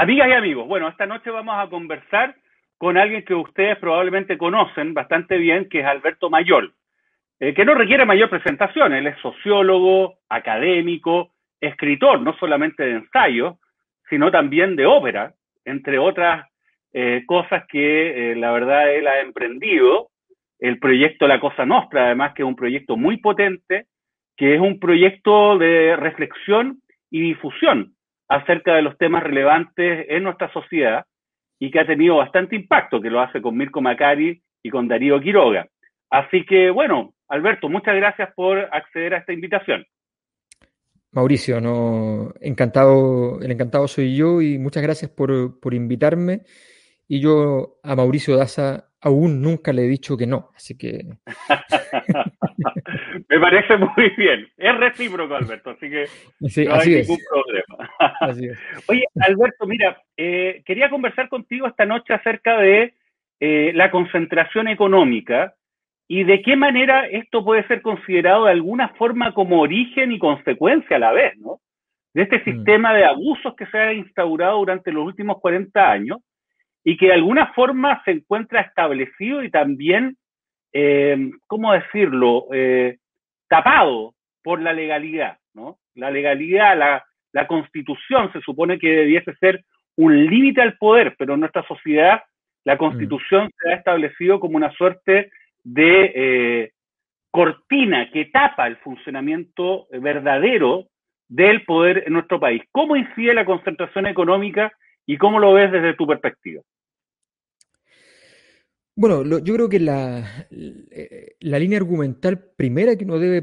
Amigas y amigos, bueno, esta noche vamos a conversar con alguien que ustedes probablemente conocen bastante bien, que es Alberto Mayol, eh, que no requiere mayor presentación. Él es sociólogo, académico, escritor, no solamente de ensayos, sino también de ópera, entre otras eh, cosas que eh, la verdad él ha emprendido. El proyecto La Cosa Nostra, además, que es un proyecto muy potente, que es un proyecto de reflexión y difusión acerca de los temas relevantes en nuestra sociedad y que ha tenido bastante impacto, que lo hace con Mirko Macari y con Darío Quiroga. Así que, bueno, Alberto, muchas gracias por acceder a esta invitación. Mauricio, no, encantado, el encantado soy yo y muchas gracias por, por invitarme. Y yo a Mauricio Daza aún nunca le he dicho que no, así que... Me parece muy bien. Es recíproco, Alberto, así que no hay ningún problema. Oye, Alberto, mira, eh, quería conversar contigo esta noche acerca de eh, la concentración económica y de qué manera esto puede ser considerado de alguna forma como origen y consecuencia a la vez, ¿no? De este mm. sistema de abusos que se ha instaurado durante los últimos 40 años y que de alguna forma se encuentra establecido y también, eh, ¿cómo decirlo?, eh, tapado por la legalidad, ¿no? La legalidad, la, la constitución se supone que debiese ser un límite al poder, pero en nuestra sociedad la constitución mm. se ha establecido como una suerte de eh, cortina que tapa el funcionamiento verdadero del poder en nuestro país. ¿Cómo incide la concentración económica y cómo lo ves desde tu perspectiva? Bueno, yo creo que la, eh, la, línea argumental primera que uno debe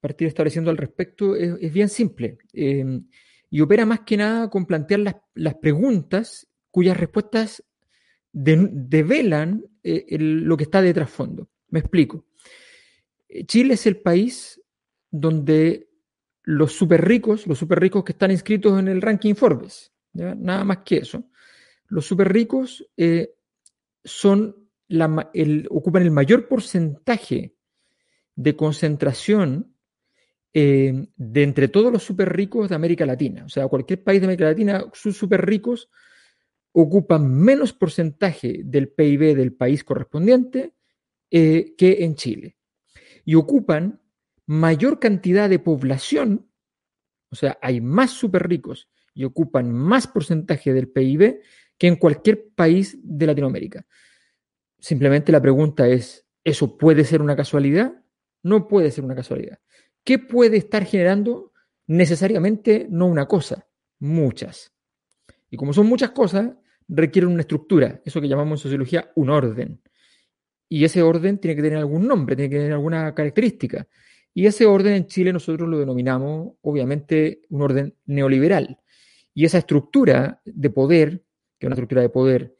partir estableciendo al respecto es, bien simple em, y opera más que nada con plantear las, preguntas cuyas respuestas develan eh, lo que está de trasfondo. Me explico. Chile es el país donde los super ricos, los super ricos que están inscritos en el ranking Forbes, nada más que eso, los super ricos eh, ocupan el mayor porcentaje de concentración eh, de entre todos los súper ricos de América Latina. O sea, cualquier país de América Latina, sus súper ricos ocupan menos porcentaje del PIB del país correspondiente eh, que en Chile. Y ocupan mayor cantidad de población, o sea, hay más súper ricos y ocupan más porcentaje del PIB que en cualquier país de Latinoamérica. Simplemente la pregunta es, ¿eso puede ser una casualidad? No puede ser una casualidad. ¿Qué puede estar generando necesariamente no una cosa, muchas? Y como son muchas cosas, requieren una estructura, eso que llamamos en sociología un orden. Y ese orden tiene que tener algún nombre, tiene que tener alguna característica. Y ese orden en Chile nosotros lo denominamos, obviamente, un orden neoliberal. Y esa estructura de poder, que es una estructura de poder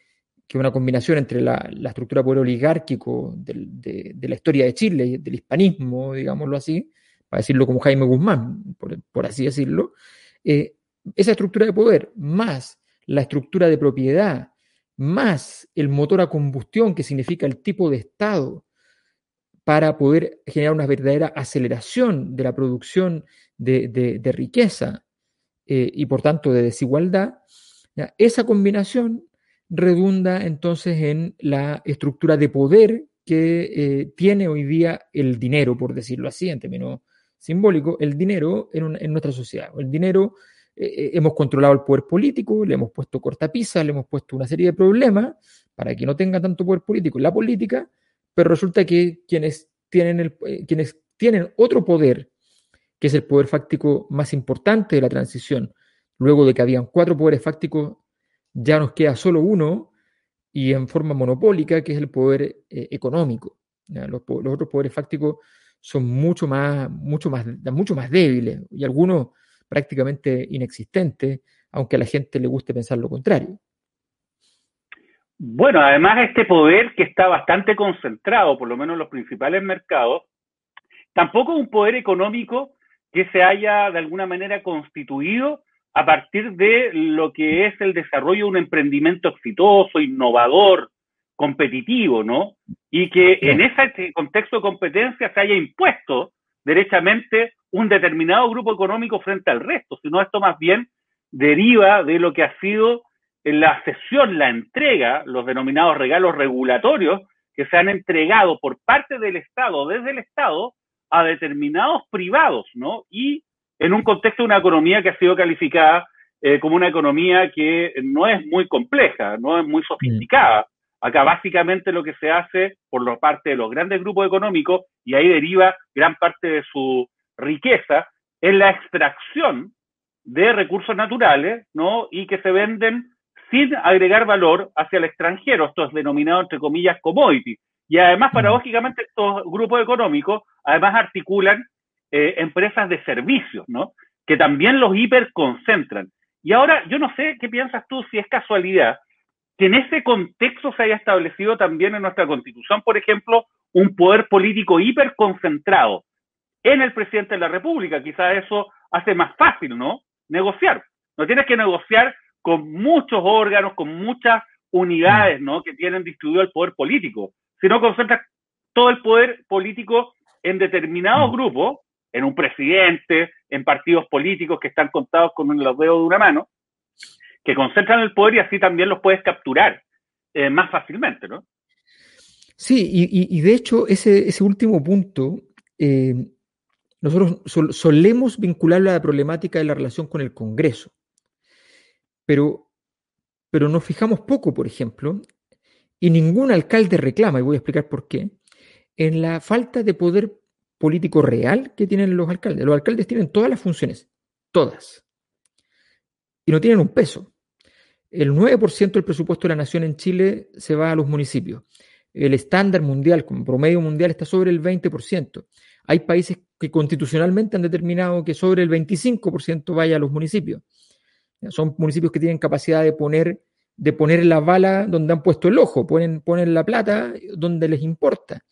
que es una combinación entre la, estructura de poder oligárquico de, la historia de Chile, del hispanismo, digámoslo así, para decirlo como Jaime Guzmán, por, así decirlo, eh, esa estructura de poder más la estructura de propiedad, más el motor a combustión, que significa el tipo de Estado, para poder generar una verdadera aceleración de la producción de, riqueza eh, y por tanto de desigualdad, esa combinación redunda entonces en la estructura de poder que eh, tiene hoy día el dinero, por decirlo así, en términos simbólicos, el dinero en, nuestra sociedad. El dinero, eh, hemos controlado el poder político, le hemos puesto cortapisas, le hemos puesto una serie de problemas para que no tenga tanto poder político en la política, pero resulta que quienes tienen, el, quienes tienen otro poder, que es el poder fáctico más importante de la transición, luego de que habían cuatro poderes fácticos ya nos queda solo uno y en forma monopólica, que es el poder eh, económico. Los, otros poderes fácticos son mucho más, mucho, más, mucho más débiles y algunos prácticamente inexistentes, aunque a la gente le guste pensar lo contrario. Bueno, además este poder que está bastante concentrado, por lo menos en los principales mercados, tampoco es un poder económico que se haya de alguna manera constituido a partir de lo que es el desarrollo de un emprendimiento exitoso, innovador, competitivo, ¿no? Y que en ese contexto de competencia se haya impuesto derechamente un determinado grupo económico frente al resto, sino esto más bien deriva de lo que ha sido en la cesión, la entrega, los denominados regalos regulatorios que se han entregado por parte del Estado, desde el Estado, a determinados privados, ¿no? Y en un contexto de una economía que ha sido calificada eh, como una economía que no es muy compleja, no es muy sofisticada. Acá básicamente lo que se hace por la parte de los grandes grupos económicos, y ahí deriva gran parte de su riqueza, es la extracción de recursos naturales, ¿no? Y que se venden sin agregar valor hacia el extranjero. Esto es denominado, entre comillas, commodity. Y además, paradójicamente, estos grupos económicos además articulan eh, empresas de servicios, ¿no? Que también los hiperconcentran. Y ahora, yo no sé qué piensas tú si es casualidad que en ese contexto se haya establecido también en nuestra constitución, por ejemplo, un poder político hiperconcentrado en el presidente de la República. Quizás eso hace más fácil, ¿no? Negociar. No tienes que negociar con muchos órganos, con muchas unidades, ¿no? Que tienen distribuido el poder político, sino concentras todo el poder político en determinados mm. grupos, en un presidente, en partidos políticos que están contados con los dedos de una mano, que concentran el poder y así también los puedes capturar eh, más fácilmente, ¿no? Sí, y, de hecho ese, ese último punto, eh, nosotros solemos vincularlo a la problemática de la relación con el Congreso. Pero, pero nos fijamos poco, por ejemplo, y ningún alcalde reclama, y voy a explicar por qué, en la falta de poder político real que tienen los alcaldes. Los alcaldes tienen todas las funciones, todas, y no tienen un peso. El 9% del presupuesto de la nación en Chile se va a los municipios. El estándar mundial, como promedio mundial, está sobre el 20%. Hay países que constitucionalmente han determinado que sobre el 25% vaya a los municipios. Son municipios que tienen capacidad de poner, de poner la bala donde han puesto el ojo, ponen, ponen la plata donde les importa.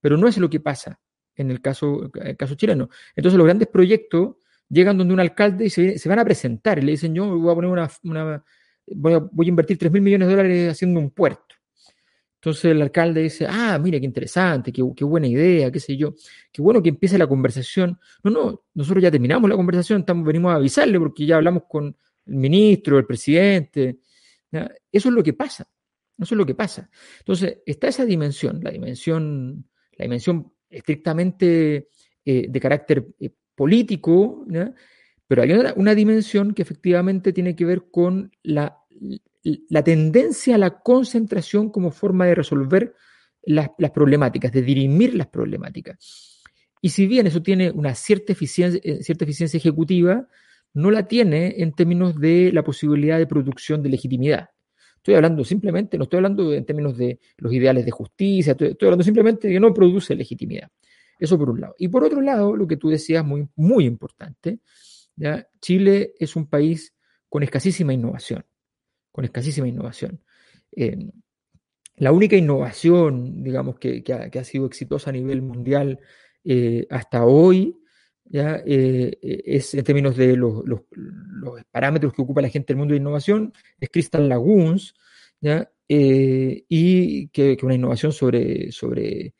Pero no es lo que pasa en el caso, el caso chileno. Entonces los grandes proyectos llegan donde un alcalde y se, van a presentar y le dicen yo voy a poner una, voy, a, invertir 3 mil millones de dólares haciendo un puerto. Entonces el alcalde dice, ah, mire, qué interesante, qué, qué, buena idea, qué sé yo, qué bueno que empiece la conversación. No, no, nosotros ya terminamos la conversación, estamos, venimos a avisarle porque ya hablamos con, el ministro, el presidente. Eso es lo que pasa. Eso es lo que pasa. Entonces, está esa dimensión, la dimensión, la dimensión estrictamente eh, de carácter eh, político, pero hay una, dimensión que efectivamente tiene que ver con la, la tendencia a la concentración como forma de resolver las, las, problemáticas, de dirimir las problemáticas. Y si bien eso tiene una cierta eficiencia, eh, cierta eficiencia ejecutiva, no la tiene en términos de la posibilidad de producción de legitimidad. Estoy hablando simplemente, no estoy hablando en términos de los ideales de justicia, estoy, hablando simplemente de que no produce legitimidad. Eso por un lado. Y por otro lado, lo que tú decías muy, muy importante, ¿ya? Chile es un país con escasísima innovación, con escasísima innovación. Eh, la única innovación, digamos, que, ha, sido exitosa a nivel mundial eh, hasta hoy Eh, eh, es en términos de los, parámetros que ocupa la gente del mundo de innovación, es Crystal Lagoons, ¿ya? Eh, y que, una innovación sobre, sobre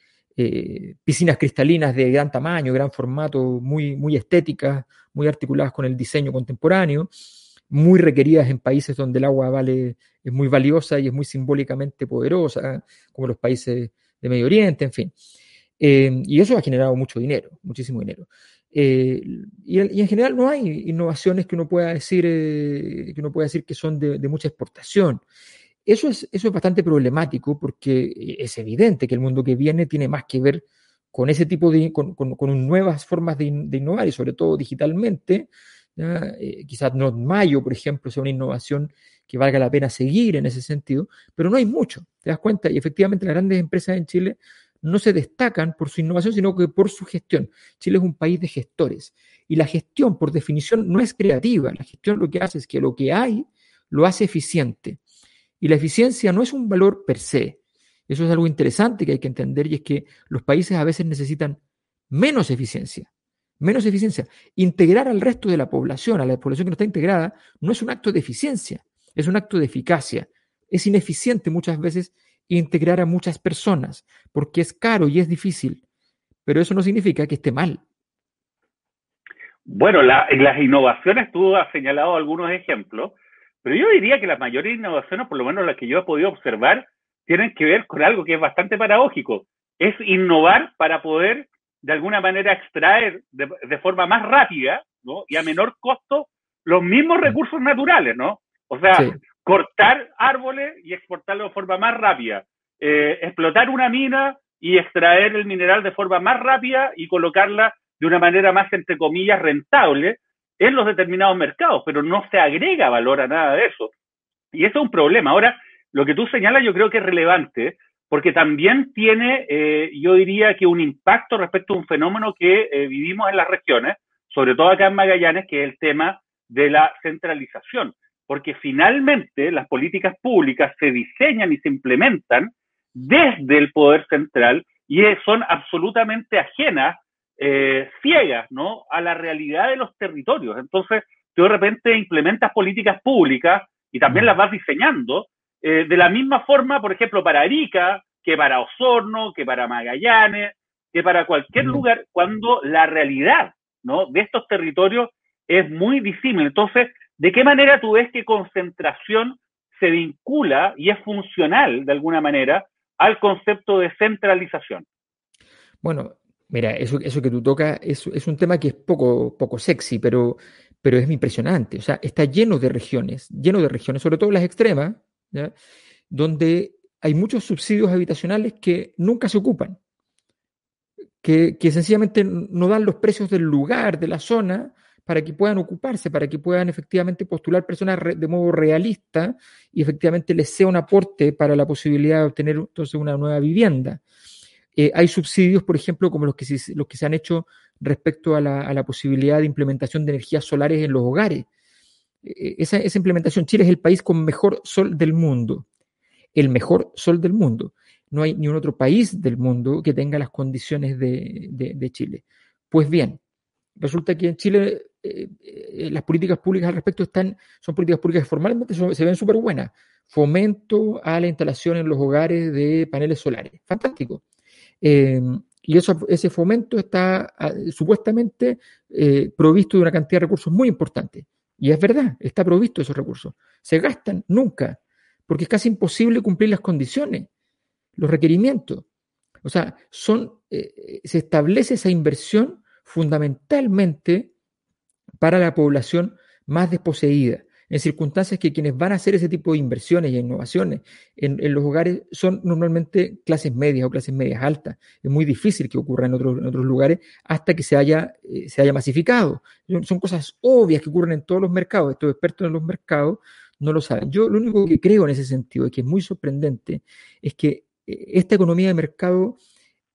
piscinas cristalinas de gran tamaño, gran formato, muy, muy estéticas, muy articuladas con el diseño contemporáneo, muy requeridas en países donde el agua vale, es muy valiosa y es muy simbólicamente poderosa, como los países de Medio Oriente, en fin. y eso ha generado mucho dinero, muchísimo dinero. Eh, y, en general no hay innovaciones que uno pueda decir, eh, que, uno pueda decir que son de, mucha exportación. Eso es, eso es bastante problemático porque es evidente que el mundo que viene tiene más que ver con ese tipo de, con, con, nuevas formas de, innovar y sobre todo digitalmente. Eh, quizás no Mayo, por ejemplo, sea una innovación que valga la pena seguir en ese sentido, pero no hay mucho, ¿te das cuenta? Y efectivamente las grandes empresas en Chile no se destacan por su innovación, sino que por su gestión. Chile es un país de gestores y la gestión, por definición, no es creativa. La gestión lo que hace es que lo que hay lo hace eficiente. Y la eficiencia no es un valor per se. Eso es algo interesante que hay que entender y es que los países a veces necesitan menos eficiencia. Menos eficiencia. Integrar al resto de la población, a la población que no está integrada, no es un acto de eficiencia, es un acto de eficacia. Es ineficiente muchas veces integrar a muchas personas, porque es caro y es difícil, pero eso no significa que esté mal. Bueno, en las innovaciones tú has señalado algunos ejemplos, Pero yo diría que la mayoría de innovaciones, por lo menos las que yo he podido observar, tienen que ver con algo que es bastante paradójico. Es innovar para poder, de alguna manera, extraer de, forma más rápida ¿no? y a menor costo los mismos recursos naturales, ¿no? O sea, cortar árboles y exportarlos de forma más rápida. Eh, explotar una mina y extraer el mineral de forma más rápida y colocarla de una manera más, entre comillas, rentable en los determinados mercados, pero no se agrega valor a nada de eso. Y eso es un problema. Ahora, lo que tú señalas yo creo que es relevante, porque también tiene, eh, yo diría que un impacto respecto a un fenómeno que eh, vivimos en las regiones, sobre todo acá en Magallanes, que es el tema de la centralización, porque finalmente las políticas públicas se diseñan y se implementan desde el poder central y son absolutamente ajenas eh, ciegas ¿no? a la realidad de los territorios. Entonces, tú de repente implementas políticas públicas y también las vas diseñando eh, de la misma forma, por ejemplo, para Arica, que para Osorno, que para Magallanes, que para cualquier lugar, cuando la realidad ¿no? de estos territorios es muy disímil. Entonces, ¿de qué manera tú ves que concentración se vincula y es funcional de alguna manera al concepto de centralización? Bueno, Mira, eso, eso que tú tocas es, un tema que es poco, poco sexy, pero, pero es impresionante. O sea, está lleno de regiones, lleno de regiones, sobre todo las extremas, donde hay muchos subsidios habitacionales que nunca se ocupan, que, que sencillamente no dan los precios del lugar, de la zona, para que puedan ocuparse, para que puedan efectivamente postular personas de modo realista y efectivamente les sea un aporte para la posibilidad de obtener entonces una nueva vivienda. Eh, hay subsidios, por ejemplo, como los que se, los que se han hecho respecto a la, posibilidad de implementación de energías solares en los hogares. Eh, esa, implementación, Chile es el país con mejor sol del mundo, el mejor sol del mundo. No hay ni un otro país del mundo que tenga las condiciones de, Chile. Pues bien, resulta que en Chile eh, las políticas públicas al respecto están, son políticas públicas que formalmente se ven súper buenas. Fomento a la instalación en los hogares de paneles solares. Fantástico. Eh, y eso, ese fomento está ah, supuestamente eh, provisto de una cantidad de recursos muy importante. Y es verdad, está provisto esos recursos. Se gastan nunca, porque es casi imposible cumplir las condiciones, los requerimientos. O sea, son, eh, se establece esa inversión fundamentalmente para la población más desposeída en circunstancias que quienes van a hacer ese tipo de inversiones y innovaciones en, los hogares son normalmente clases medias o clases medias altas. Es muy difícil que ocurra en otros, lugares hasta que se haya, eh, se haya masificado. Son cosas obvias que ocurren en todos los mercados. Estos expertos en los mercados no lo saben. Yo lo único que creo en ese sentido, y que es muy sorprendente, es que eh, esta economía de mercado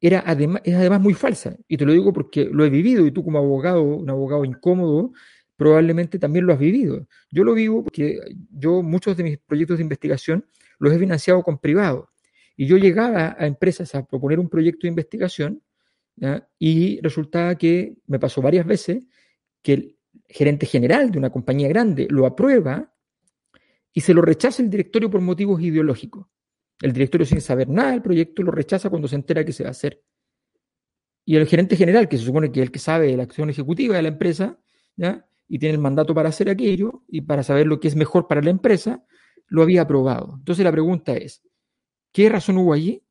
era es además muy falsa. Y te lo digo porque lo he vivido y tú como abogado, un abogado incómodo, probablemente también lo has vivido. Yo lo vivo porque yo muchos de mis proyectos de investigación los he financiado con privados. Y yo llegaba a empresas a proponer un proyecto de investigación y resultaba que me pasó varias veces que el gerente general de una compañía grande lo aprueba y se lo rechaza el directorio por motivos ideológicos. El directorio sin saber nada del proyecto lo rechaza cuando se entera que se va a hacer. Y el gerente general, que se supone que es el que sabe de la acción ejecutiva de la empresa, ¿ya? y tiene el mandato para hacer aquello y para saber lo que es mejor para la empresa, lo había aprobado. Entonces la pregunta es, ¿qué razón hubo allí?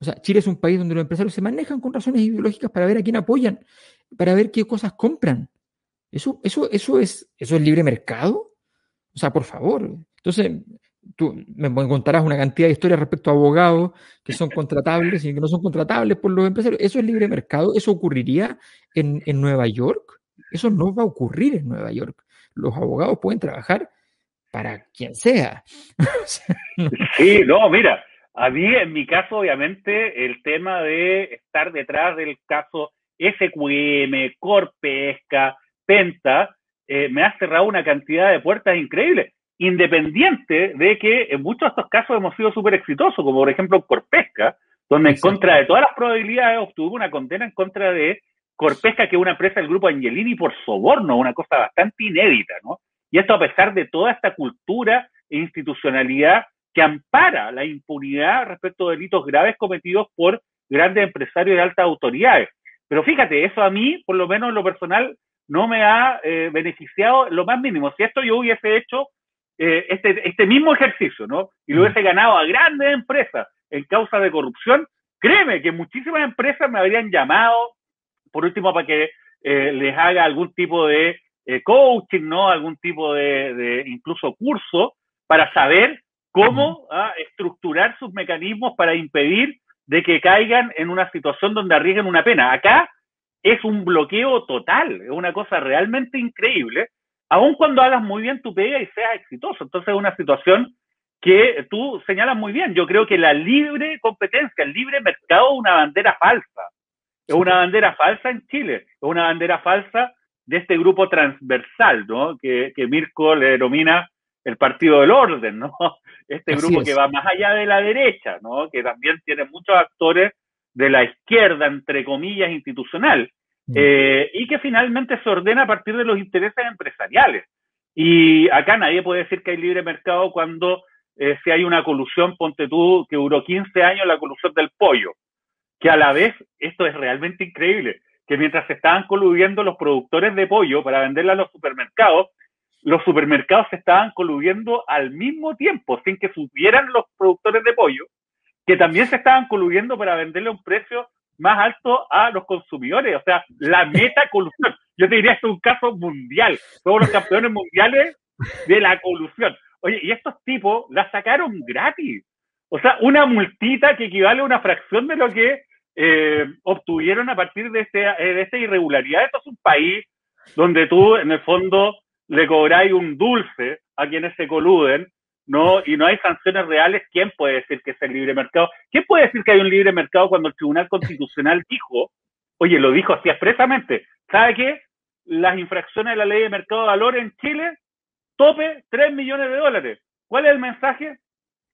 O sea, Chile es un país donde los empresarios se manejan con razones ideológicas para ver a quién apoyan, para ver qué cosas compran. ¿Eso, eso, eso, es, eso es libre mercado? O sea, por favor. Entonces, tú me contarás una cantidad de historias respecto a abogados que son contratables y que no son contratables por los empresarios. ¿Eso es libre mercado? ¿Eso ocurriría en, en Nueva York? Eso no va a ocurrir en Nueva York. Los abogados pueden trabajar para quien sea. sí, no, mira, a mí en mi caso, obviamente, el tema de estar detrás del caso SQM, Corpesca, Penta, eh, me ha cerrado una cantidad de puertas increíbles, independiente de que en muchos de estos casos hemos sido súper exitosos, como por ejemplo Corpesca, donde en contra de todas las probabilidades obtuvo una condena en contra de Corpesca, que es una empresa del grupo Angelini, por soborno, una cosa bastante inédita, ¿no? Y esto a pesar de toda esta cultura e institucionalidad que ampara la impunidad respecto de delitos graves cometidos por grandes empresarios de altas autoridades. Pero fíjate, eso a mí, por lo menos en lo personal, no me ha eh, beneficiado lo más mínimo. Si esto yo hubiese hecho eh, este, este mismo ejercicio, ¿no? Y lo hubiese ganado a grandes empresas en causa de corrupción, créeme que muchísimas empresas me habrían llamado, por último, para que eh, les haga algún tipo de eh, coaching, ¿no? Algún tipo de, incluso curso para saber cómo ah, estructurar sus mecanismos para impedir de que caigan en una situación donde arriesguen una pena. Acá es un bloqueo total, es una cosa realmente increíble, aun cuando hagas muy bien tu pega y seas exitoso. Entonces es una situación que tú señalas muy bien. Yo creo que la libre competencia, el libre mercado es una bandera falsa. Es una bandera falsa en Chile, es una bandera falsa de este grupo transversal, ¿no? Que, Mirko le denomina el partido del orden, ¿no? Este grupo que va más allá de la derecha, ¿no? Que también tiene muchos actores de la izquierda, entre comillas, institucional. Eh, y que finalmente se ordena a partir de los intereses empresariales. Y acá nadie puede decir que hay libre mercado cuando eh, si hay una colusión, ponte tú, que duró 15 años la colusión del pollo, que a la vez, esto es realmente increíble, que mientras se estaban coludiendo los productores de pollo para venderla a los supermercados, los supermercados se estaban coludiendo al mismo tiempo, sin que supieran los productores de pollo, que también se estaban coludiendo para venderle a un precio más alto a los consumidores. O sea, la meta colusión. Yo te diría, esto es un caso mundial. Somos los campeones mundiales de la colusión. Oye, y estos tipos la sacaron gratis. O sea, una multita que equivale a una fracción de lo que eh, obtuvieron a partir de, este, eh, de esta irregularidad. Esto es un país donde tú, en el fondo, le cobráis un dulce a quienes se coluden, ¿no? Y no hay sanciones reales. ¿Quién puede decir que es el libre mercado? ¿Quién puede decir que hay un libre mercado cuando el Tribunal Constitucional dijo, oye, lo dijo así expresamente, ¿sabe qué? Las infracciones de la ley de mercado de valores en Chile tope 3 millones de dólares. ¿Cuál es el mensaje?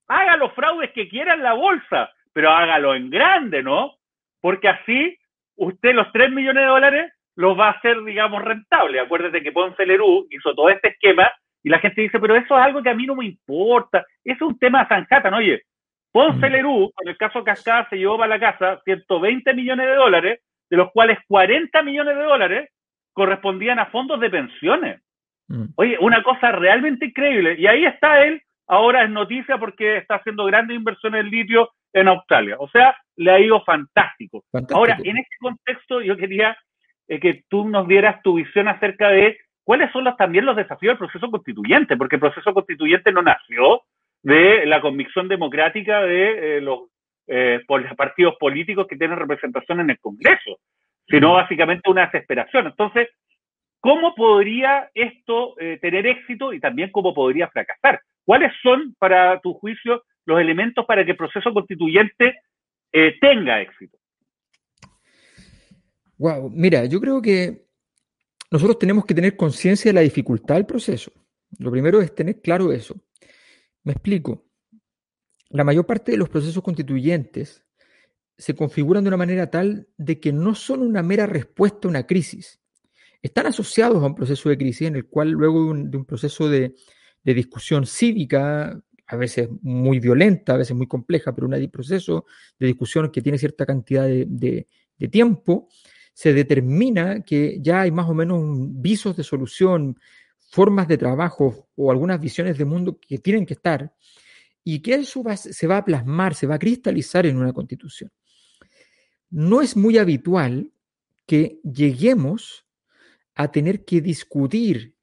Haga los fraudes que quiera en la bolsa, pero hágalo en grande, ¿no? Porque así usted los 3 millones de dólares los va a hacer, digamos, rentable. Acuérdate que Ponce Lerú hizo todo este esquema y la gente dice, pero eso es algo que a mí no me importa. Eso es un tema ¿no? Oye, Ponce mm. Lerú, con el caso Cascada, se llevó para la casa 120 millones de dólares, de los cuales 40 millones de dólares correspondían a fondos de pensiones. Mm. Oye, una cosa realmente increíble. Y ahí está él, ahora es noticia porque está haciendo grandes inversiones en litio en Australia. O sea, le ha ido fantástico. Ahora, en este contexto, yo quería eh, que tú nos dieras tu visión acerca de cuáles son los, también los desafíos del proceso constituyente, porque el proceso constituyente no nació de la convicción democrática de eh, los, eh, partidos políticos que tienen representación en el Congreso, sino básicamente una desesperación. Entonces, ¿Cómo podría esto eh, tener éxito y también cómo podría fracasar? ¿Cuáles son, para tu juicio, los elementos para que el proceso constituyente tenga éxito? Wow, mira, yo creo que nosotros tenemos que tener conciencia de la dificultad del proceso. Lo primero es tener claro eso. Me explico. La mayor parte de los procesos constituyentes se configuran de una manera tal de que no son una mera respuesta a una crisis, están asociados a un proceso de crisis en el cual luego de un, proceso de, discusión cívica, a veces muy violenta, a veces muy compleja, pero un proceso de discusión que tiene cierta cantidad de, tiempo, se determina que ya hay más o menos visos de solución, formas de trabajo o algunas visiones de mundo que tienen que estar y que eso se va a plasmar, se va a cristalizar en una constitución. No es muy habitual que lleguemos a tener que discutir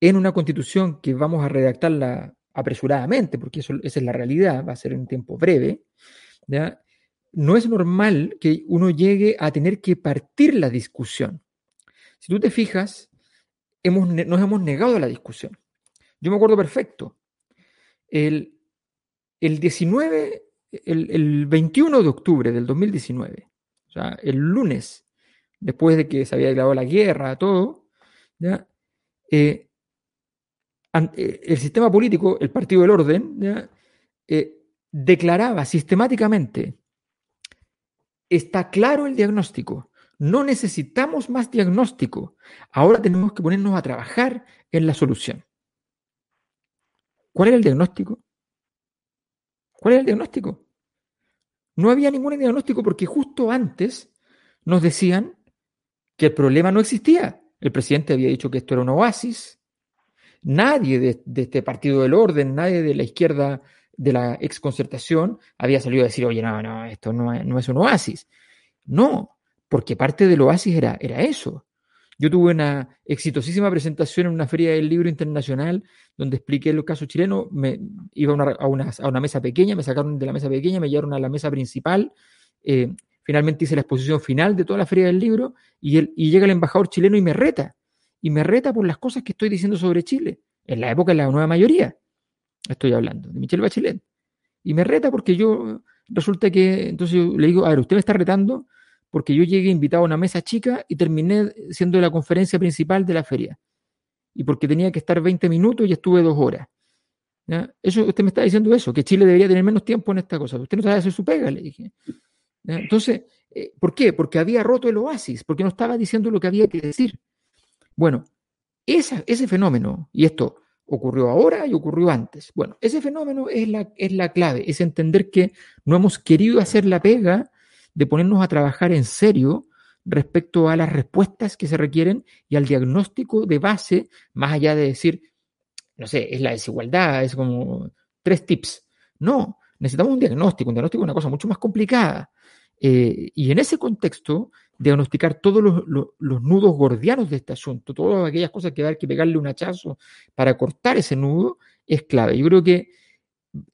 en una constitución que vamos a redactarla apresuradamente, porque eso, esa es la realidad, va a ser en un tiempo breve, no es normal que uno llegue a tener que partir la discusión. Si tú te fijas, hemos, nos hemos negado a la discusión. Yo me acuerdo perfecto. El, el 19, el, el 21 de octubre del 2019, o sea, el lunes después de que se había declarado la guerra, todo, ¿ya? Eh, eh, el sistema político, el Partido del Orden, eh, declaraba sistemáticamente, está claro el diagnóstico, no necesitamos más diagnóstico, ahora tenemos que ponernos a trabajar en la solución. ¿Cuál era el diagnóstico? ¿Cuál era el diagnóstico? No había ningún diagnóstico porque justo antes nos decían que el problema no existía. El presidente había dicho que esto era un oasis nadie de, este partido del orden, nadie de la izquierda de la exconcertación había salido a decir, oye, no, no, esto no, no es un oasis. No, porque parte del oasis era, era eso. Yo tuve una exitosísima presentación en una feria del libro internacional donde expliqué el caso chileno. Me iba a una, mesa pequeña, me sacaron de la mesa pequeña, me llevaron a la mesa principal. Eh, finalmente hice la exposición final de toda la feria del libro y, y llega el embajador chileno y me reta. Y me reta por las cosas que estoy diciendo sobre Chile. En la época de la nueva mayoría. Estoy hablando de Michelle Bachelet. Y me reta porque yo, resulta que, entonces yo le digo, a ver, usted me está retando porque yo llegué invitado a una mesa chica y terminé siendo la conferencia principal de la feria. Y porque tenía que estar 20 minutos y estuve dos horas. Usted me está diciendo eso, que Chile debería tener menos tiempo en esta cosa. Usted no sabe hacer su pega, le dije. Entonces, eh, ¿por qué? Porque había roto el oasis, porque no estaba diciendo lo que había que decir. Bueno, ese fenómeno, y esto ocurrió ahora y ocurrió antes. Bueno, ese fenómeno es la, es la clave, es entender que no hemos querido hacer la pega de ponernos a trabajar en serio respecto a las respuestas que se requieren y al diagnóstico de base, más allá de decir, no sé, es la desigualdad, es como tres tips. No, necesitamos un diagnóstico, un diagnóstico es una cosa mucho más complicada. Eh, y en ese contexto, diagnosticar todos los, los, nudos gordianos de este asunto, todas aquellas cosas que hay que pegarle un hachazo para cortar ese nudo, es clave. Yo creo que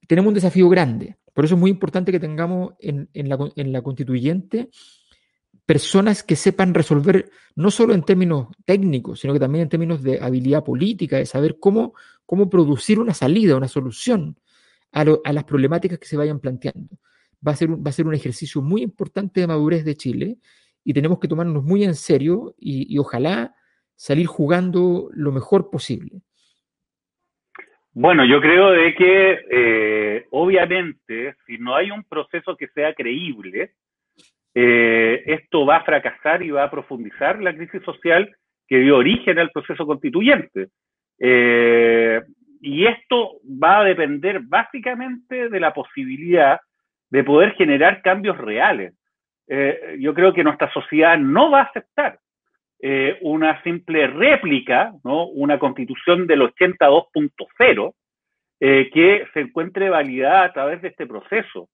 tenemos un desafío grande. Por eso es muy importante que tengamos en, la, constituyente personas que sepan resolver, no solo en términos técnicos, sino que también en términos de habilidad política, de saber cómo, cómo producir una salida, una solución a, las problemáticas que se vayan planteando. Va a, ser un, va a ser un ejercicio muy importante de madurez de Chile y tenemos que tomarnos muy en serio y ojalá salir jugando lo mejor posible. Bueno, yo creo de que eh, obviamente si no hay un proceso que sea creíble, eh, esto va a fracasar y va a profundizar la crisis social que dio origen al proceso constituyente. Eh, y esto va a depender básicamente de la posibilidad de poder generar cambios reales. Yo creo que nuestra sociedad no va a aceptar eh, una simple réplica, ¿no? una constitución del 82.0, eh, que se encuentre validada a través de este proceso.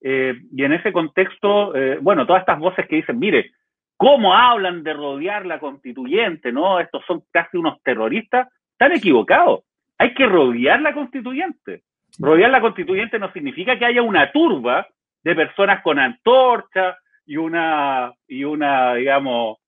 Eh, y en ese contexto, bueno, todas estas voces que dicen, mire, ¿cómo hablan de rodear la constituyente? ¿no? Estos son casi unos terroristas, están equivocados. Hay que rodear la constituyente. Rodear la constituyente no significa que haya una turba de personas con antorchas y una, y una, digamos,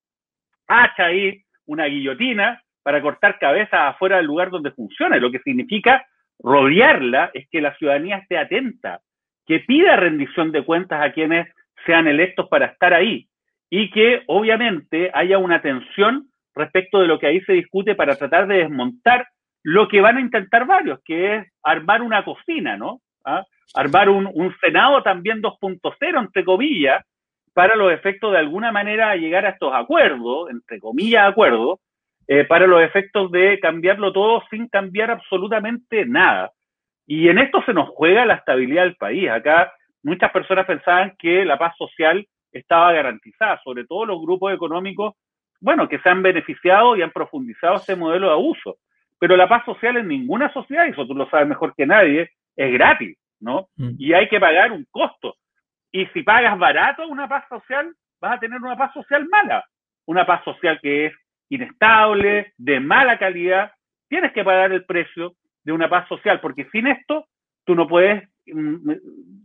hacha ahí, una guillotina, para cortar cabezas afuera del lugar donde funciona. Lo que significa rodearla es que la ciudadanía esté atenta, que pida rendición de cuentas a quienes sean electos para estar ahí y que obviamente haya una atención respecto de lo que ahí se discute para tratar de desmontar lo que van a intentar varios, que es armar una cocina, ¿no? ¿Ah? Armar un, un Senado también 2.0, entre comillas, para los efectos de alguna manera llegar a estos acuerdos, entre comillas acuerdos, eh, para los efectos de cambiarlo todo sin cambiar absolutamente nada. Y en esto se nos juega la estabilidad del país. Acá muchas personas pensaban que la paz social estaba garantizada, sobre todo los grupos económicos, bueno, que se han beneficiado y han profundizado ese modelo de abuso. Pero la paz social en ninguna sociedad, y eso tú lo sabes mejor que nadie, es gratis, ¿no? Mm. Y hay que pagar un costo. Y si pagas barato una paz social, vas a tener una paz social mala. Una paz social que es inestable, de mala calidad. Tienes que pagar el precio de una paz social, porque sin esto tú no puedes mm,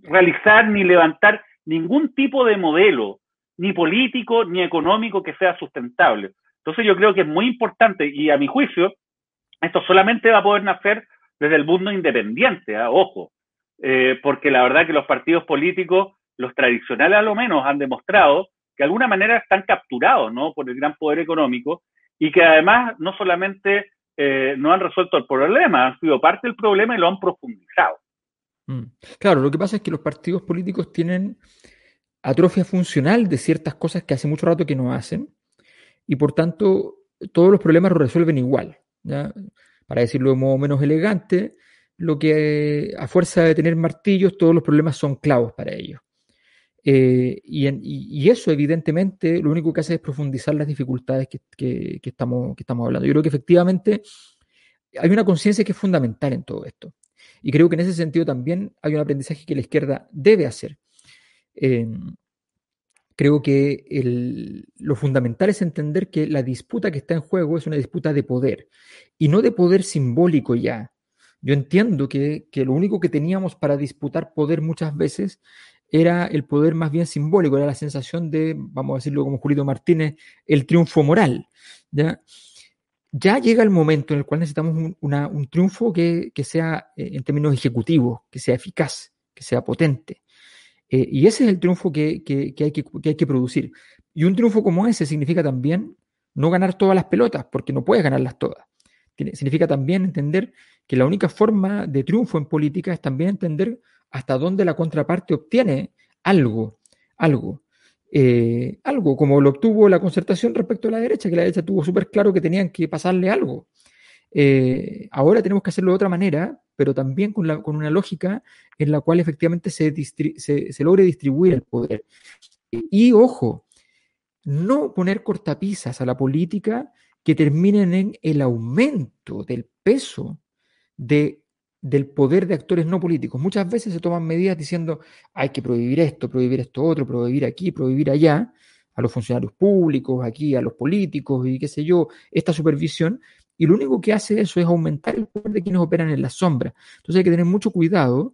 realizar ni levantar ningún tipo de modelo, ni político ni económico que sea sustentable. Entonces yo creo que es muy importante y a mi juicio, esto solamente va a poder nacer desde el mundo independiente, ¿ah? ojo, eh, porque la verdad que los partidos políticos los tradicionales a lo menos han demostrado que de alguna manera están capturados ¿no? por el gran poder económico y que además no solamente eh, no han resuelto el problema, han sido parte del problema y lo han profundizado. Mm. Claro, lo que pasa es que los partidos políticos tienen atrofia funcional de ciertas cosas que hace mucho rato que no hacen y por tanto todos los problemas los resuelven igual. Para decirlo de modo menos elegante, lo que a fuerza de tener martillos, todos los problemas son clavos para ellos. Eh, y, eso, evidentemente, lo único que hace es profundizar las dificultades que, estamos, hablando. Yo creo que efectivamente hay una conciencia que es fundamental en todo esto. Y creo que en ese sentido también hay un aprendizaje que la izquierda debe hacer. Em, creo que lo fundamental es entender que la disputa que está en juego es una disputa de poder y no de poder simbólico ya. Yo entiendo que, lo único que teníamos para disputar poder muchas veces era el poder más bien simbólico, era la sensación de, vamos a decirlo como Julito Martínez, el triunfo moral. ¿ya? ya llega el momento en el cual necesitamos un, triunfo que, sea, eh, en términos ejecutivos, que sea eficaz, que sea potente. Eh, y ese es el triunfo que, hay que, hay que producir. Y un triunfo como ese significa también no ganar todas las pelotas, porque no puedes ganarlas todas. significa también entender que la única forma de triunfo en política es también entender hasta dónde la contraparte obtiene algo, algo. Eh, algo, como lo obtuvo la concertación respecto a la derecha, que la derecha tuvo súper claro que tenían que pasarle algo. Eh, ahora tenemos que hacerlo de otra manera, pero también con, una lógica en la cual efectivamente se, se, logre distribuir el poder. Y, ojo, no poner cortapisas a la política que terminen en el aumento del peso de del poder de actores no políticos. Muchas veces se toman medidas diciendo hay que prohibir esto, prohibir esto otro, prohibir aquí, prohibir allá, a los funcionarios públicos, aquí a los políticos y qué sé yo, esta supervisión, y lo único que hace eso es aumentar el poder de quienes operan en la sombra. Entonces hay que tener mucho cuidado,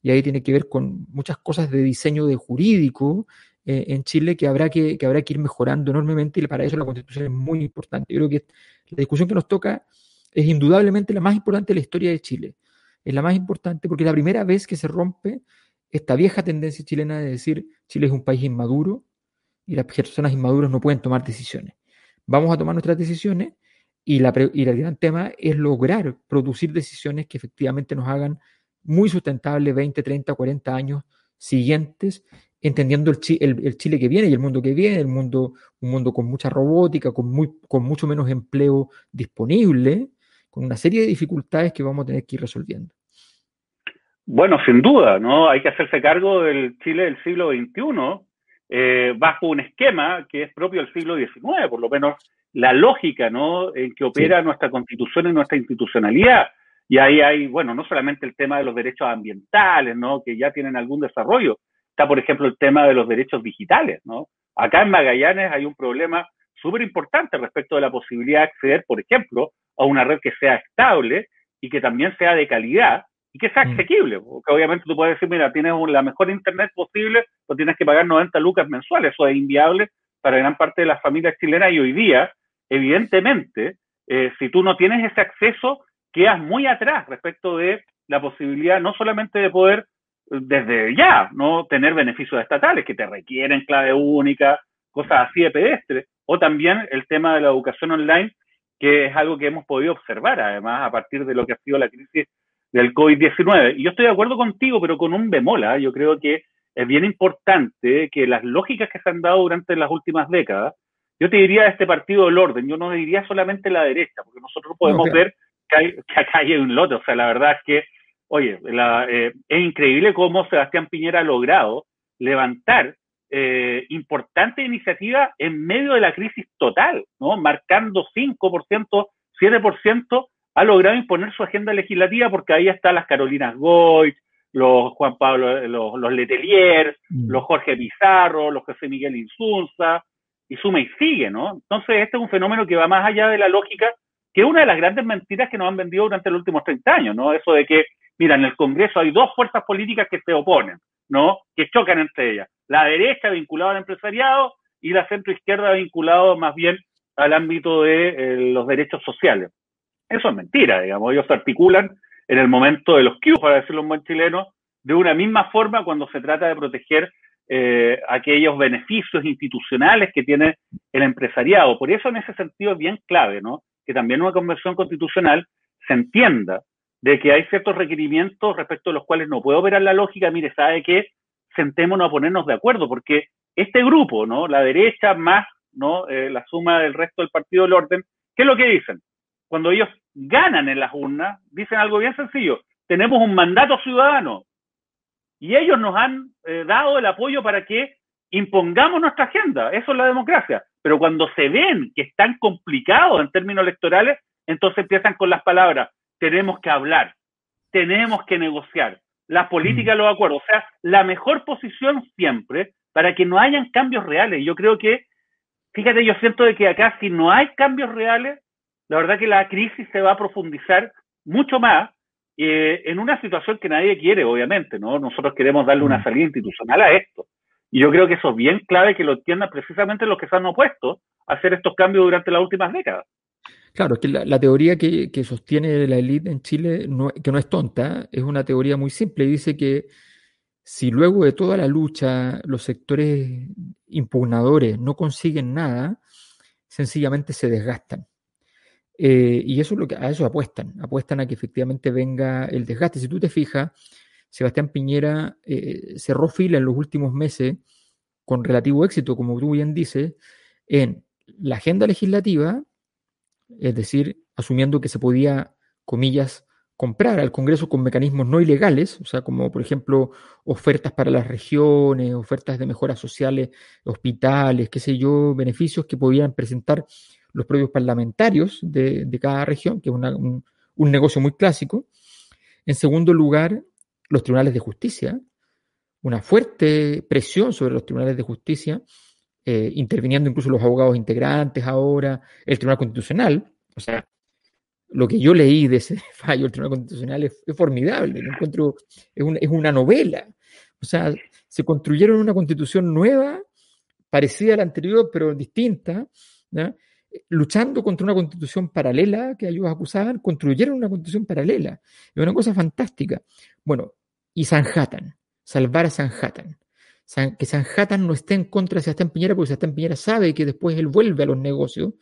y ahí tiene que ver con muchas cosas de diseño de jurídico eh, en Chile que habrá que, que habrá que ir mejorando enormemente, y para eso la constitución es muy importante. Yo creo que la discusión que nos toca es indudablemente la más importante de la historia de Chile es la más importante porque es la primera vez que se rompe esta vieja tendencia chilena de decir Chile es un país inmaduro y las personas inmaduras no pueden tomar decisiones. Vamos a tomar nuestras decisiones y, la, y el gran tema es lograr producir decisiones que efectivamente nos hagan muy sustentables 20, 30, 40 años siguientes, entendiendo el, el, Chile que viene y el mundo que viene, el mundo, un mundo con mucha robótica, con, muy, con mucho menos empleo disponible, con una serie de dificultades que vamos a tener que ir resolviendo. Bueno, sin duda, ¿no? Hay que hacerse cargo del Chile del siglo XXI eh, bajo un esquema que es propio del siglo XIX, por lo menos la lógica, ¿no? En que opera nuestra constitución y nuestra institucionalidad. Y ahí hay, bueno, no solamente el tema de los derechos ambientales, ¿no? Que ya tienen algún desarrollo. Está, por ejemplo, el tema de los derechos digitales, ¿no? Acá en Magallanes hay un problema súper importante respecto de la posibilidad de acceder, por ejemplo, a una red que sea estable y que también sea de calidad y que sea mm. asequible. Porque obviamente tú puedes decir, mira, tienes la mejor internet posible, pero tienes que pagar 90 lucas mensuales. Eso es inviable para gran parte de las familias chilenas y hoy día, evidentemente, eh, si tú no tienes ese acceso, quedas muy atrás respecto de la posibilidad no solamente de poder desde ya no tener beneficios estatales que te requieren clave única, cosas así de pedestre, o también el tema de la educación online que es algo que hemos podido observar además a partir de lo que ha sido la crisis del COVID-19. Y yo estoy de acuerdo contigo, pero con un bemola. ¿ah? Yo creo que es bien importante que las lógicas que se han dado durante las últimas décadas, yo te diría este partido del orden, yo no diría solamente la derecha, porque nosotros podemos ver que, hay, que acá hay un lote. O sea, la verdad es que, oye, eh, es increíble cómo Sebastián Piñera ha logrado levantar eh, importante iniciativa en medio de la crisis total, ¿no? Marcando 5%, 7%, ha logrado imponer su agenda legislativa porque ahí están las Carolinas Goich, los Juan Pablo, los, Letelier, mm. los Jorge Pizarro, los José Miguel Insunza, y suma y sigue, ¿no? Entonces, este es un fenómeno que va más allá de la lógica, que es una de las grandes mentiras que nos han vendido durante los últimos 30 años, ¿no? Eso de que, mira, en el Congreso hay dos fuerzas políticas que se oponen, ¿no? Que chocan entre ellas la derecha vinculada al empresariado y la centroizquierda vinculado más bien al ámbito de eh, los derechos sociales. Eso es mentira, digamos, ellos se articulan en el momento de los Q, para decirlo en buen chileno, de una misma forma cuando se trata de proteger eh, aquellos beneficios institucionales que tiene el empresariado. Por eso en ese sentido es bien clave, ¿no? Que también una convención constitucional se entienda de que hay ciertos requerimientos respecto a los cuales no puede operar la lógica, mire, sabe que sentémonos a ponernos de acuerdo, porque este grupo, ¿no? La derecha más, ¿no? Eh, la suma del resto del partido del orden, ¿qué es lo que dicen? Cuando ellos ganan en las urnas, dicen algo bien sencillo, tenemos un mandato ciudadano y ellos nos han eh, dado el apoyo para que impongamos nuestra agenda, eso es la democracia, pero cuando se ven que están complicados en términos electorales, entonces empiezan con las palabras, tenemos que hablar, tenemos que negociar. La política, mm. los acuerdos, o sea, la mejor posición siempre para que no hayan cambios reales. Yo creo que, fíjate, yo siento de que acá si no hay cambios reales, la verdad que la crisis se va a profundizar mucho más eh, en una situación que nadie quiere, obviamente, ¿no? Nosotros queremos darle una mm. salida institucional a esto. Y yo creo que eso es bien clave que lo entiendan precisamente los que se han opuesto a hacer estos cambios durante las últimas décadas. Claro, que la, teoría que, sostiene la élite en Chile, que no es tonta, es una teoría muy simple y dice que si luego de toda la lucha los sectores impugnadores no consiguen nada, sencillamente se desgastan. Eh, y eso es lo que a eso apuestan, apuestan a que efectivamente venga el desgaste. Si tú te fijas, Sebastián Piñera eh, cerró fila en los últimos meses con relativo éxito, como tú bien dices, en la agenda legislativa, es decir, asumiendo que se podía, comillas, comprar al Congreso con mecanismos no ilegales, o sea, como por ejemplo ofertas para las regiones, ofertas de mejoras sociales, hospitales, qué sé yo, beneficios que podían presentar los propios parlamentarios de, cada región, que es un, negocio muy clásico. En segundo lugar, los tribunales de justicia, una fuerte presión sobre los tribunales de justicia, eh, interviniendo incluso los abogados integrantes ahora, el Tribunal Constitucional, o sea, lo que yo leí de ese fallo del Tribunal Constitucional es, formidable, encuentro, es, es, una novela. O sea, se construyeron una constitución nueva, parecida a la anterior, pero distinta, luchando contra una constitución paralela que ellos acusaban, construyeron una constitución paralela. Es una cosa fantástica. Bueno, y Sanhattan, salvar a Sanhattan. Que Sanhattan no esté en contra de Sebastián Piñera, porque Sebastián Piñera sabe que después él vuelve a los negocios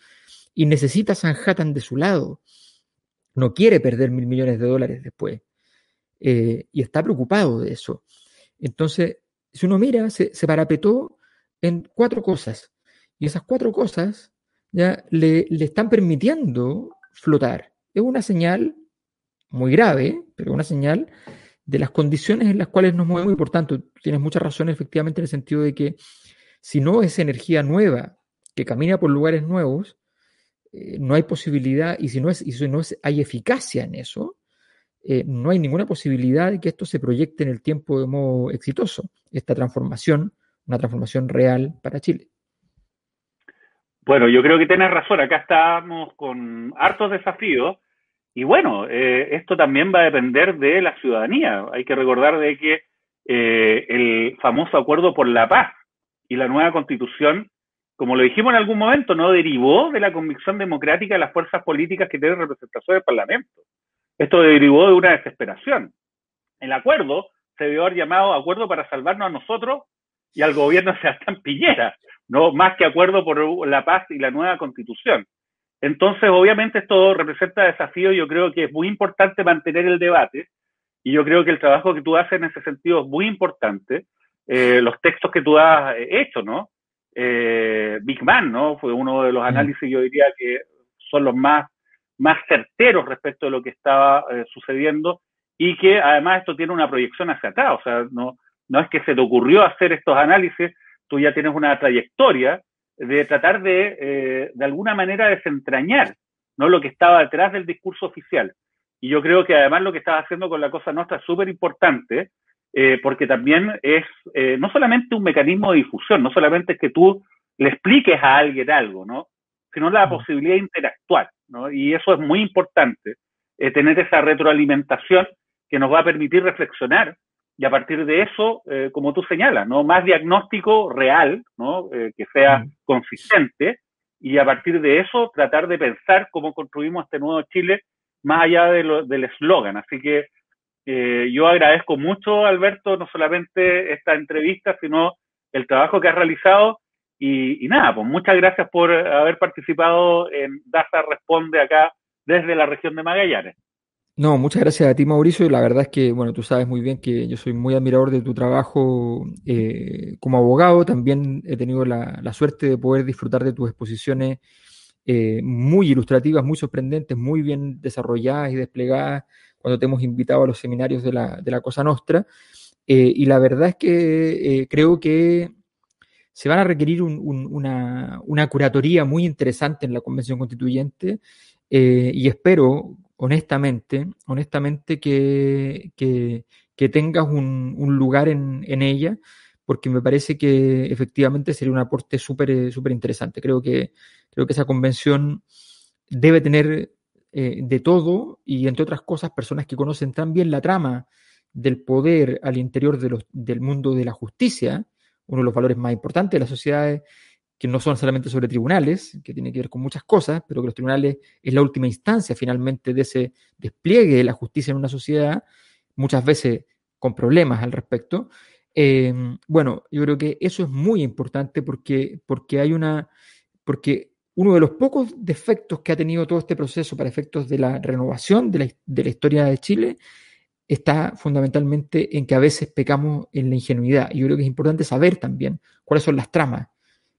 y necesita a Sanhattan de su lado no quiere perder mil millones de dólares después. Eh, y está preocupado de eso. Entonces, si uno mira, se, parapetó en cuatro cosas. Y esas cuatro cosas ya le, están permitiendo flotar. Es una señal muy grave, pero una señal de las condiciones en las cuales nos movemos. Y por tanto, tienes mucha razón efectivamente en el sentido de que si no es energía nueva que camina por lugares nuevos, eh, no hay posibilidad, y si no, es, y si no es, hay eficacia en eso, eh, no hay ninguna posibilidad de que esto se proyecte en el tiempo de modo exitoso, esta transformación, una transformación real para Chile. Bueno, yo creo que tienes razón, acá estamos con hartos desafíos y bueno, eh, esto también va a depender de la ciudadanía. Hay que recordar de que el famoso acuerdo por la paz y la nueva constitución como lo dijimos en algún momento, no derivó de la convicción democrática de las fuerzas políticas que tienen representación del Parlamento. Esto derivó de una desesperación. El acuerdo se debió haber llamado acuerdo para salvarnos a nosotros y al gobierno de Sebastián Piñera, no más que acuerdo por la paz y la nueva constitución. Entonces, obviamente, esto representa desafío. Yo creo que es muy importante mantener el debate y yo creo que el trabajo que tú haces en ese sentido es muy importante. Eh, los textos que tú has hecho, ¿no? eh, Big Man, ¿no? Fue uno de los análisis, yo diría, que son los más, más certeros respecto de lo que estaba eh, sucediendo y que además esto tiene una proyección hacia atrás, o sea, no, no es que se te ocurrió hacer estos análisis, tú ya tienes una trayectoria de tratar de, eh, de alguna manera, desentrañar ¿no? lo que estaba detrás del discurso oficial. Y yo creo que además lo que estás haciendo con la cosa nuestra es súper importante, eh, porque también es eh, no solamente un mecanismo de difusión, no solamente es que tú le expliques a alguien algo, ¿no? sino la posibilidad de interactuar, ¿no? Y eso es muy importante, eh, tener esa retroalimentación que nos va a permitir reflexionar y a partir de eso, como tú señalas, ¿no? Más diagnóstico real, ¿no? que sea consistente y a partir de eso tratar de pensar cómo construimos este nuevo Chile más allá de del eslogan. Así que eh, yo agradezco mucho, Alberto, no solamente esta entrevista, sino el trabajo que has realizado. Y, nada, pues muchas gracias por haber participado en DASA Responde acá desde la región de Magallanes. No, muchas gracias a ti, Mauricio. La verdad es que, bueno, tú sabes muy bien que yo soy muy admirador de tu trabajo eh, como abogado. También he tenido la, suerte de poder disfrutar de tus exposiciones eh, muy ilustrativas, muy sorprendentes, muy bien desarrolladas y desplegadas cuando te hemos invitado a los seminarios de la, de la Cosa Nostra. Eh, y la verdad es que creo que se van a requerir una, curatoría muy interesante en la Convención Constituyente y espero, honestamente, honestamente que, que, tengas un, lugar en, ella, porque me parece que efectivamente sería un aporte súper súper interesante. Creo que, creo que esa convención debe tener eh, de todo y, entre otras cosas, personas que conocen tan bien la trama del poder al interior de los, del mundo de la justicia, uno de los valores más importantes de las sociedades que no son solamente sobre tribunales, que tiene que ver con muchas cosas, pero que los tribunales es la última instancia finalmente de ese despliegue de la justicia en una sociedad, muchas veces con problemas al respecto. Eh, bueno, yo creo que eso es muy importante porque, porque hay una, porque uno de los pocos defectos que ha tenido todo este proceso para efectos de la renovación de la, de la historia de Chile está fundamentalmente en que a veces pecamos en la ingenuidad. Y yo creo que es importante saber también cuáles son las tramas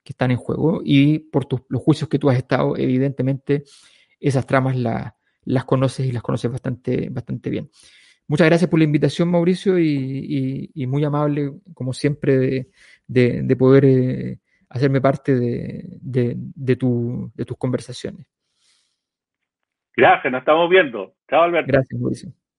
que están en juego y por los juicios que tú has estado, evidentemente esas tramas las conoces y las conoces bastante, bastante bien. Muchas gracias por la invitación, Mauricio, y, muy amable, como siempre, de, poder eh, hacerme parte de, tus conversaciones. Gracias, nos estamos viendo. Chao, Alberto. Gracias, Mauricio.